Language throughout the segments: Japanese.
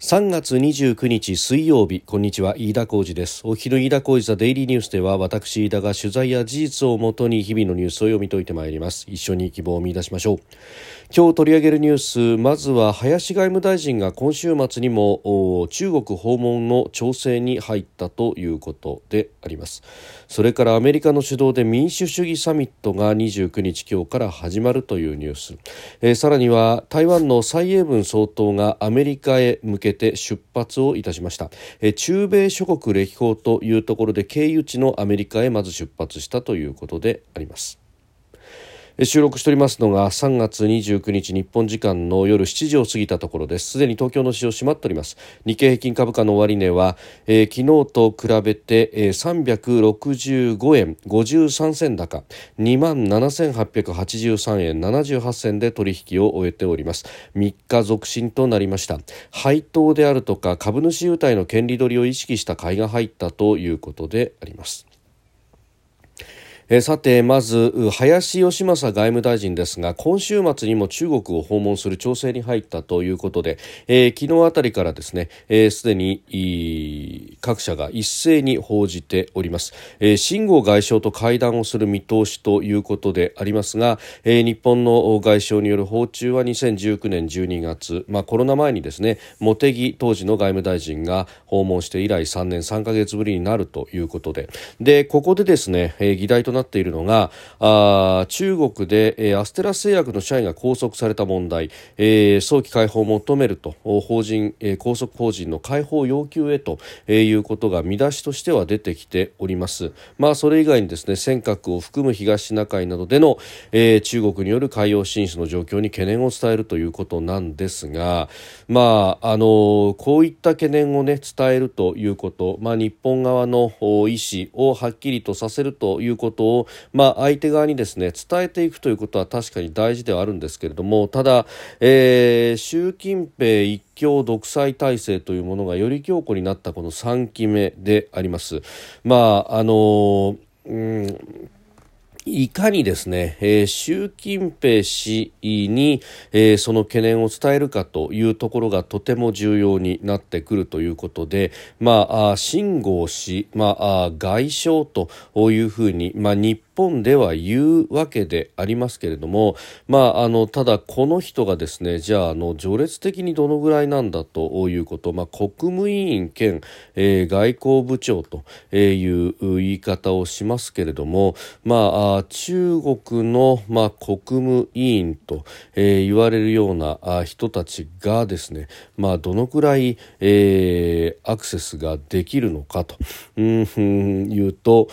3月29日水曜日。こんにちは。飯田浩二です。お昼飯田浩二ザデイリーニュースでは私飯田が取材や事実をもとに日々のニュースを読み解いてまいります。一緒に希望を見出しましょう。今日取り上げるニュースまずは林外務大臣が今週末にも中国訪問の調整に入ったということであります。それからアメリカの主導で民主主義サミットが29日今日から始まるというニュース、えー、さらには台湾の蔡英文総統がアメリカへ向けけて出発をいたしました。中米諸国歴訪というところで経由地のアメリカへまず出発したということであります。収録しておりますのが3月29日日本時間の夜7時を過ぎたところです。すでに東京の市場閉まっております。日経平均株価の終値は、えー、昨日と比べて、えー、365円53銭高。2万7883円78銭で取引を終えております。3日続伸となりました。配当であるとか株主優待の権利取りを意識した買いが入ったということであります。えさてまず林芳正外務大臣ですが今週末にも中国を訪問する調整に入ったということで、えー、昨日あたりからですねすで、えー、に各社が一斉に報じております、えー、秦剛外相と会談をする見通しということでありますが、えー、日本の外相による訪中は2019年12月、まあ、コロナ前にですね茂木当時の外務大臣が訪問して以来3年3か月ぶりになるということで。でここでですね、え、議題とななっているのがあ中国で、えー、アステラス製薬の社員が拘束された問題、えー、早期解放を求めると法人、えー、拘束法人の解放要求へと、えー、いうことが見出しとしては出てきております。まあ、それ以外にですね尖閣を含む東シナ海などでの、えー、中国による海洋進出の状況に懸念を伝えるということなんですが、まああのこういった懸念を、ね、伝えるということ、まあ、日本側の意思をはっきりとさせるということをまあ、相手側にですね伝えていくということは確かに大事ではあるんですけれどもただ、えー、習近平一強独裁体制というものがより強固になったこの3期目であります。まああのうんいかにですね、えー、習近平氏に、えー、その懸念を伝えるかというところがとても重要になってくるということで、まあ、秦剛氏、まあ、外相というふうに、まあ、日本では言うわけでありますけれども、まあ、あのただこの人がですねじゃああの序列的にどのぐらいなんだということ、まあ、国務委員兼、えー、外交部長という言い方をしますけれども、まあ、中国の、まあ、国務委員と、えー、言われるような人たちがですね、まあ、どのくらい、えー、アクセスができるのかと、うん、いうと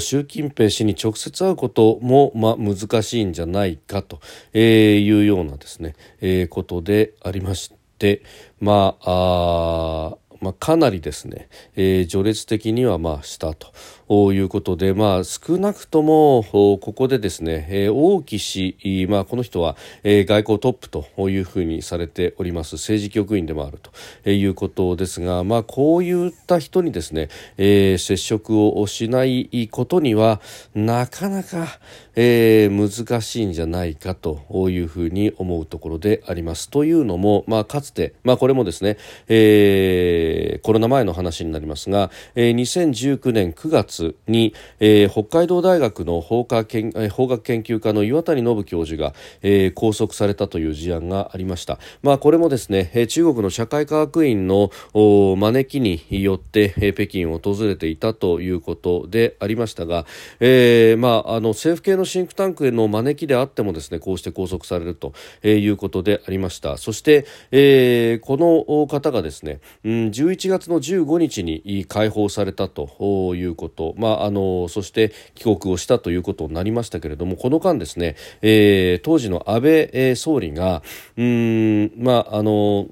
習近平氏に直接会うことも、まあ、難しいんじゃないかというようなですね、えー、ことでありまして、まあ、あまあ、かなりですね、えー、序列的にはまあ下と。いうことで、まあ、少なくともここでですね、えー、王毅氏、まあ、この人は、えー、外交トップというふうにされております政治局員でもあるということですが、まあ、こういった人にですね、えー、接触をしないことにはなかなか、えー、難しいんじゃないかというふうに思うところであります。というのも、まあ、かつて、まあ、これもですね、えー、コロナ前の話になりますが、えー、2019年9月に、えー、北海道大学の法科研法学研究家の岩谷信教授が、えー、拘束されたという事案がありました。まあ、これもですね、中国の社会科学院の招きによって、えー、北京を訪れていたということでありましたが、えー、まあ、あの政府系のシンクタンクへの招きであってもですね、こうして拘束されるということでありました。そして、えー、この方がですね、うん、11月の15日に解放されたということまあ、あのそして帰国をしたということになりましたけれどもこの間ですね、えー、当時の安倍、えー、総理がうん、まあ、あの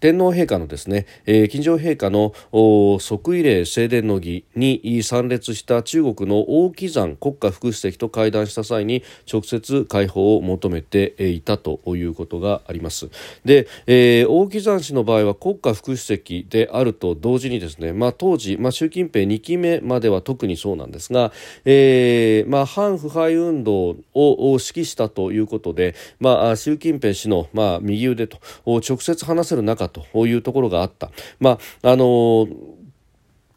天皇陛下のですね、えー、金城陛下の即位礼正殿の儀に参列した中国の王岐山国家副主席と会談した際に直接解放を求めていたということがあります。で、えー、王岐山氏の場合は国家副主席であると同時にですね、まあ、当時、まあ、習近平2期目までは特にそうなんですが、えーまあ、反腐敗運動を指揮したということで、まあ、習近平氏の、まあ、右腕と直接話せる中というところがあった。まああの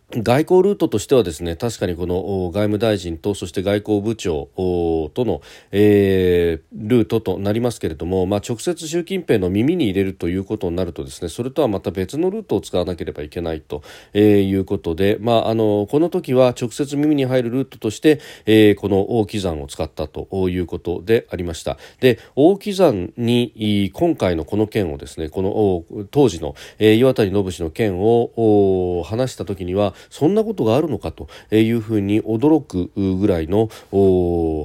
外交ルートとしてはですね確かにこの外務大臣とそして外交部長との、えー、ルートとなりますけれども、まあ、直接習近平の耳に入れるということになるとですねそれとはまた別のルートを使わなければいけないと、えー、いうことで、まあ、あのこの時は直接耳に入るルートとして、えー、この大木山を使ったということでありました。で大木山に今回のこの件をですねこの当時の、えー、岩谷信氏の件を話した時にはそんなことがあるのかというふうに驚くぐらいの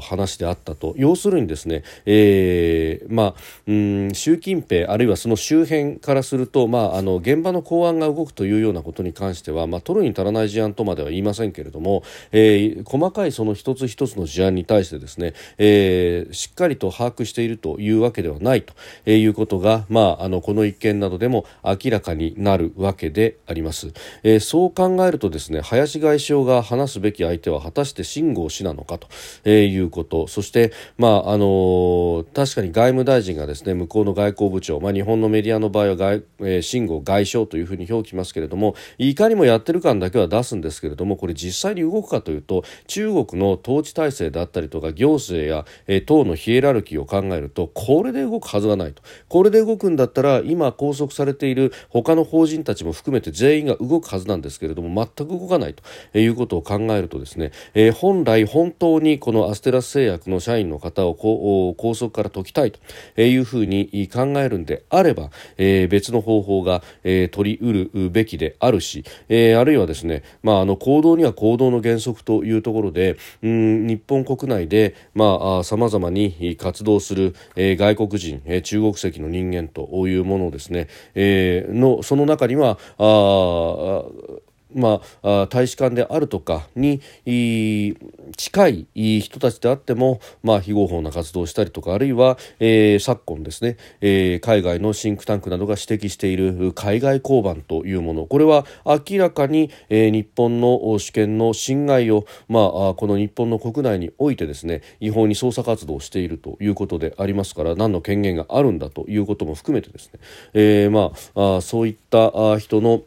話であったと要するにですね、えー、まあ、うん習近平あるいはその周辺からすると、まあ、あの現場の公安が動くというようなことに関しては、まあ、取るに足らない事案とまでは言いませんけれども、えー、細かいその一つ一つの事案に対してですね、えー、しっかりと把握しているというわけではないということが、まあ、あのこの一件などでも明らかになるわけであります。えー、そう考えるとですね林外相が話すべき相手は果たして秦剛氏なのかと、えー、いうこと。そして、まああのー、確かに外務大臣がですね向こうの外交部長、まあ、日本のメディアの場合は外、えー、秦剛外相というふうに表記ますけれどもいかにもやってる感だけは出すんですけれどもこれ実際に動くかというと中国の統治体制であったりとか行政や、えー、党のヒエラルキーを考えるとこれで動くはずがないと。これで動くんだったら今拘束されている他の法人たちも含めて全員が動くはずなんですけれども全く動かないということを考えるとですね、えー、本来本当にこのアステラス製薬の社員の方を拘束から解きたいというふうに考えるんであれば、えー、別の方法が、えー、取りうるべきであるし、えー、あるいはですね、まあ、あの行動には行動の原則というところでうん日本国内でさまざ、まに活動する、えー、外国人、えー、中国籍の人間というものですね、えー、のその中にはあまあ、大使館であるとかに近い人たちであっても、まあ、非合法な活動をしたりとかあるいは、えー、昨今ですね、えー、海外のシンクタンクなどが指摘している海外交番というもの。これは明らかに、えー、日本の主権の侵害を、まあ、この日本の国内においてですね違法に捜査活動をしているということでありますから何の権限があるんだということも含めてですね、えーまあ、あそういった人の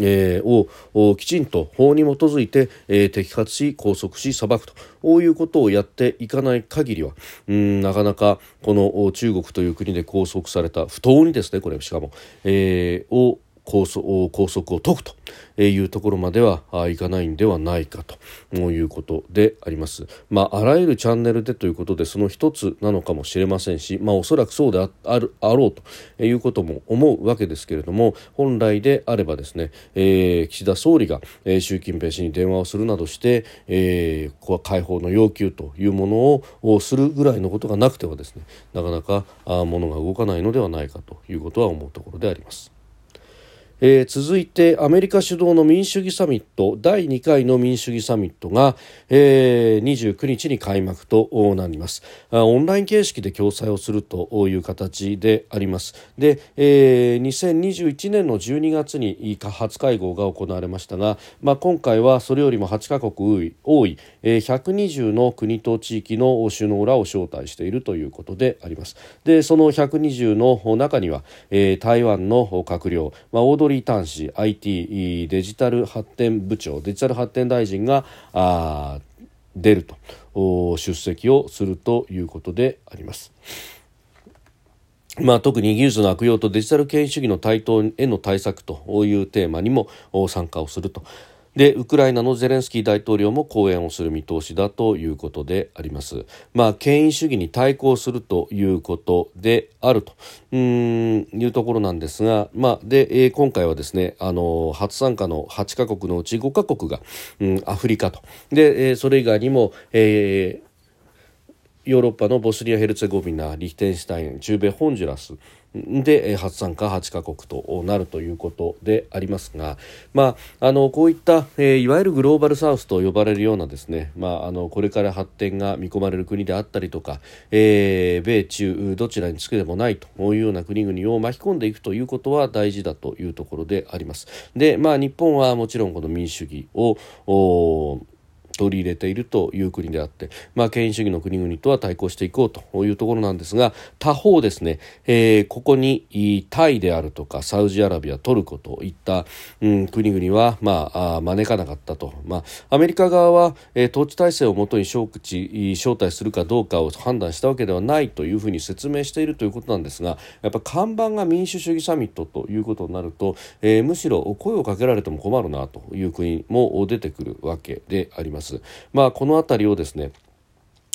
えー、をきちんと法に基づいて、えー、摘発し拘束し裁くと。こういうことをやっていかない限りはうんなかなかこの中国という国で拘束された不当にですねこれしかも、えー、を拘束を解くというところまではいかないんではないかということであります。まあ、あらゆるチャンネルでということでその一つなのかもしれませんし、まあ、おそらくそうであるあろうということも思うわけですけれども本来であればですね、えー、岸田総理が、えー、習近平氏に電話をするなどして、えー、解放の要求というものをするぐらいのことがなくてはですねなかなかあものが動かないのではないかということは思うところであります。えー、続いてアメリカ主導の民主主義サミット第2回の民主主義サミットが、えー、29日に開幕となります。オンライン形式で共催をするという形であります。で、えー、2021年の12月に初会合が行われましたが、まあ、今回はそれよりも8カ国多い、えー、120の国と地域の首脳らを招待しているということであります。でその120の中には、えー、台湾の閣僚、まあ、オードリー・リー端子 IT デジタル発展部長デジタル発展大臣があ出ると出席をするということであります。まあ、特に技術の悪用とデジタル権威主義の台頭への対策というテーマにも参加をすると。でウクライナのゼレンスキー大統領も講演をする見通しだということであります。まあ、権威主義に対抗するということであるというところなんですが、まあ、で、今回はですねあの初参加の8カ国のうち5カ国が、うん、アフリカとで、それ以外にも、えーヨーロッパのボスニア・ヘルツェゴビナリヒテンシュタイン中米ホンジュラスで初参加8カ国となるということでありますが、まあ、あのこういった、えー、いわゆるグローバルサウスと呼ばれるようなですね、まあ、あのこれから発展が見込まれる国であったりとか、えー、米中どちらにつくでもないというような国々を巻き込んでいくということは大事だというところであります。で、まあ、日本はもちろんこの民主主義を取り入れているという国であって、まあ、権威主義の国々とは対抗していこうというところなんですが他方ですね、えー、ここにタイであるとかサウジアラビアトルコといった、うん、国々は、まあ、招かなかったと、まあ、アメリカ側は、えー、統治体制をもとに招招待するかどうかを判断したわけではないというふうに説明しているということなんですがやっぱ看板が民主主義サミットということになると、えー、むしろ声をかけられても困るなという国も出てくるわけであります。まあ、この辺りをですね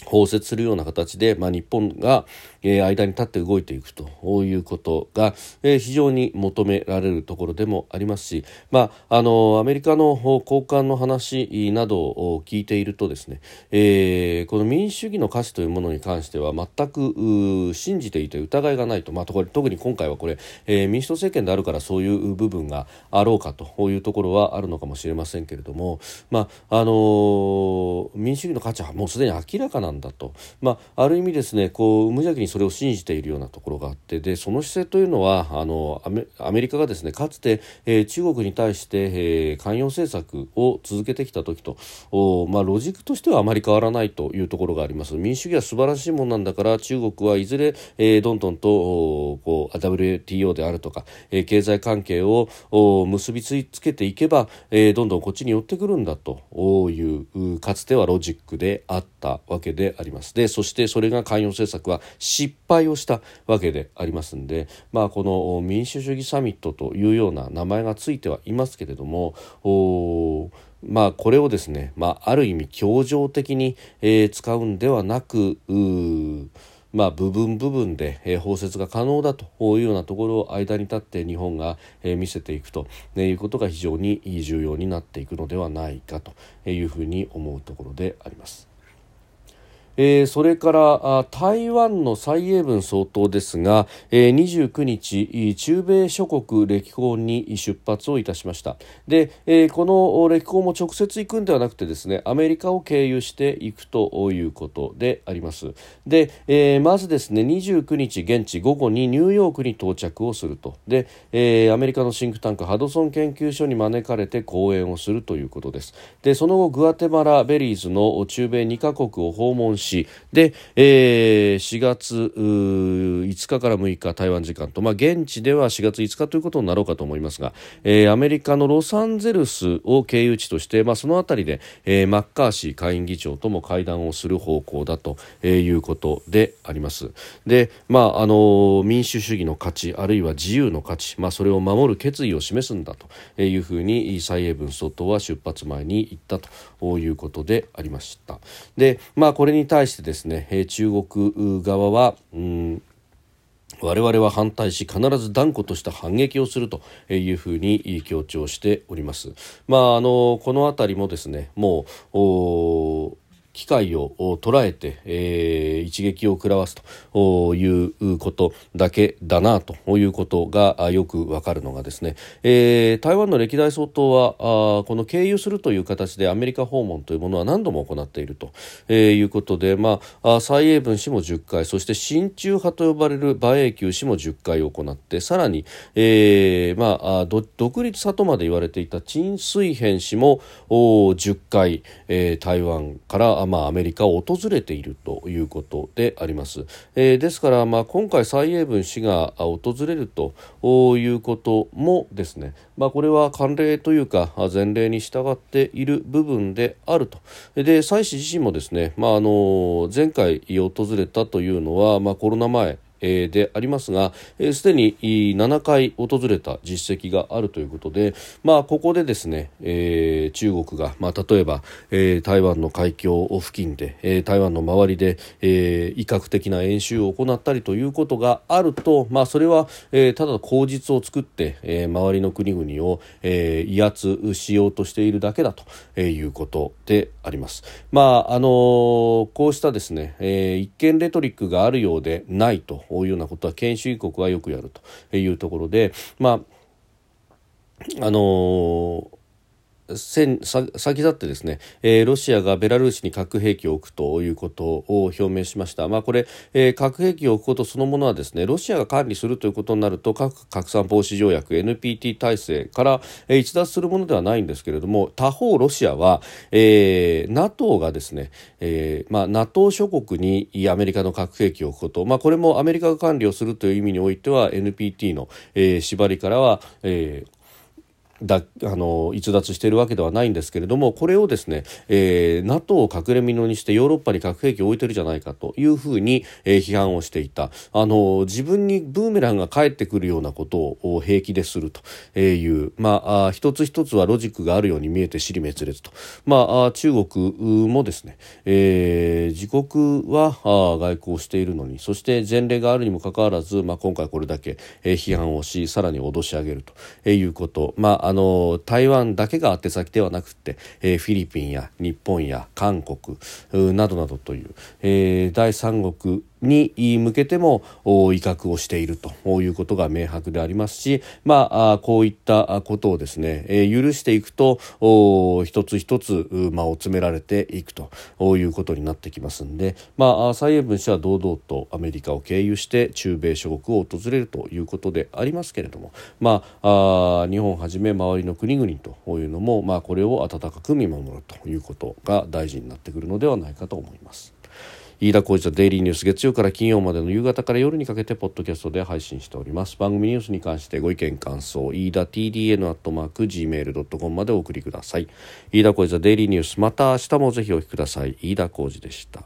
包摂するような形で、まあ、日本が、えー、間に立って動いていくということが、えー、非常に求められるところでもありますし、まあ、あのアメリカの高官の話などを聞いているとですね、えー、この民主主義の価値というものに関しては全く信じていて疑いがないと、まあ、特に今回はこれ、え、民主党政権であるからそういう部分があろうかというところはあるのかもしれませんけれども、まああの民主主義の価値はもうすでに明らかなんだと、まあ、ある意味ですねこう無邪気にそれを信じているようなところがあってでその姿勢というのはあのアメリカがですねかつて、えー、中国に対して、えー、関与政策を続けてきた時とお、まあ、ロジックとしてはあまり変わらないというところがあります。民主主義は素晴らしいものなんだから中国はいずれ、えー、どんどんとこう WTO であるとか、えー、経済関係を結びつけていけば、えー、どんどんこっちに寄ってくるんだというかつてはロジックであったわけででありますでそしてそれが関与政策は失敗をしたわけでありますんで、まあ、この民主主義サミットというような名前がついてはいますけれどもまあ、これをですね、まあ、ある意味協情的に、えー、使うんではなくまあ、部分部分で、えー、包摂が可能だというようなところを間に立って日本が、えー、見せていくということが非常に重要になっていくのではないかというふうに思うところであります。えー、それから台湾の蔡英文総統ですが、えー、29日中米諸国歴訪に出発をいたしました。で、えー、この歴訪も直接行くんではなくてですねアメリカを経由していくということであります。で、えー、まずですね29日現地午後にニューヨークに到着をすると。で、えー、アメリカのシンクタンクハドソン研究所に招かれて講演をするということです。でその後グアテマラベリーズの中米2カ国を訪問ししで、えー、4月5日から6日台湾時間と、まあ、現地では4月5日ということになろうかと思いますが、えー、アメリカのロサンゼルスを経由地として、まあ、その辺りで、えー、マッカーシー下院議長とも会談をする方向だということであります。で、まあ、あの民主主義の価値あるいは自由の価値、まあ、それを守る決意を示すんだというふうに蔡英文総統は出発前に言ったということでありました。で、まあ、これに対対してですね、え中国側は、うん我々は反対し必ず断固とした反撃をするというふうに強調しております。まああのこの辺りもですねもう機会を捉えて、えー、一撃を食らわすということだけだなということがよくわかるのがですね、えー、台湾の歴代総統はあこの経由するという形でアメリカ訪問というものは何度も行っていると、えー、いうことで、まあ、蔡英文氏も10回そして親中派と呼ばれる馬英九氏も10回行ってさらに、えーまあ、独立里まで言われていた陳水扁氏も10回、えー、台湾からまあ、アメリカを訪れているということであります。えー、ですから、まあ、今回蔡英文氏が訪れるということもですね、まあ、これは慣例というか前例に従っている部分であると。で蔡氏自身もですね、まあ、あの前回訪れたというのは、まあ、コロナ前えー、でありますがすで、に7回訪れた実績があるということで、まあ、ここでですね、えー、中国が、まあ、例えば、えー、台湾の海峡付近で、えー、台湾の周りで、えー、威嚇的な演習を行ったりということがあると、まあ、それは、えー、ただ口実を作って、えー、周りの国々を、えー、威圧しようとしているだけだということであります。まああのー、こうしたですね、えー、一見レトリックがあるようでないというようなことは権威主義国はよくやるというところで、まああのー先立ってですね、えー、ロシアがベラルーシに核兵器を置くということを表明しました。まあ、これ、えー、核兵器を置くことそのものはですね、ロシアが管理するということになると、核拡散防止条約 NPT 体制から、えー、逸脱するものではないんですけれども、他方ロシアは、えー、NATO がですね、えー、まあ、NATO 諸国にアメリカの核兵器を置くこと、まあ、これもアメリカが管理をするという意味においては NPT の、えー、縛りからは、えーだあの逸脱しているわけではないんですけれどもこれをですね、えー、NATO を隠れ蓑にしてヨーロッパに核兵器を置いてるじゃないかというふうに、えー、批判をしていた。あの自分にブーメランが返ってくるようなことを平気でするという、まあ、一つ一つはロジックがあるように見えて尻滅裂と、まあ、中国もですね、えー、自国はあ外交しているのにそして前例があるにもかかわらず、まあ、今回これだけ、えー、批判をしさらに脅し上げるということ、まああの台湾だけが宛先ではなくて、えー、フィリピンや日本や韓国などなどという、えー、第三国に向けても威嚇をしているということが明白でありますし、まあ、こういったことをですね、許していくと一つ一つ間を詰められていくということになってきますんで、まあ、蔡英文氏は堂々とアメリカを経由して中米諸国を訪れるということでありますけれども、まあ、日本をはじめ周りの国々というのも、まあ、これを温かく見守るということが大事になってくるのではないかと思います。飯田浩司のデイリーニュース月曜から金曜までの夕方から夜にかけてポッドキャストで配信しております。番組ニュースに関してご意見感想飯田 TDN アットマーク Gmail.com までお送りください。飯田浩司のデイリーニュースまた明日もぜひお聞きください。飯田浩司でした。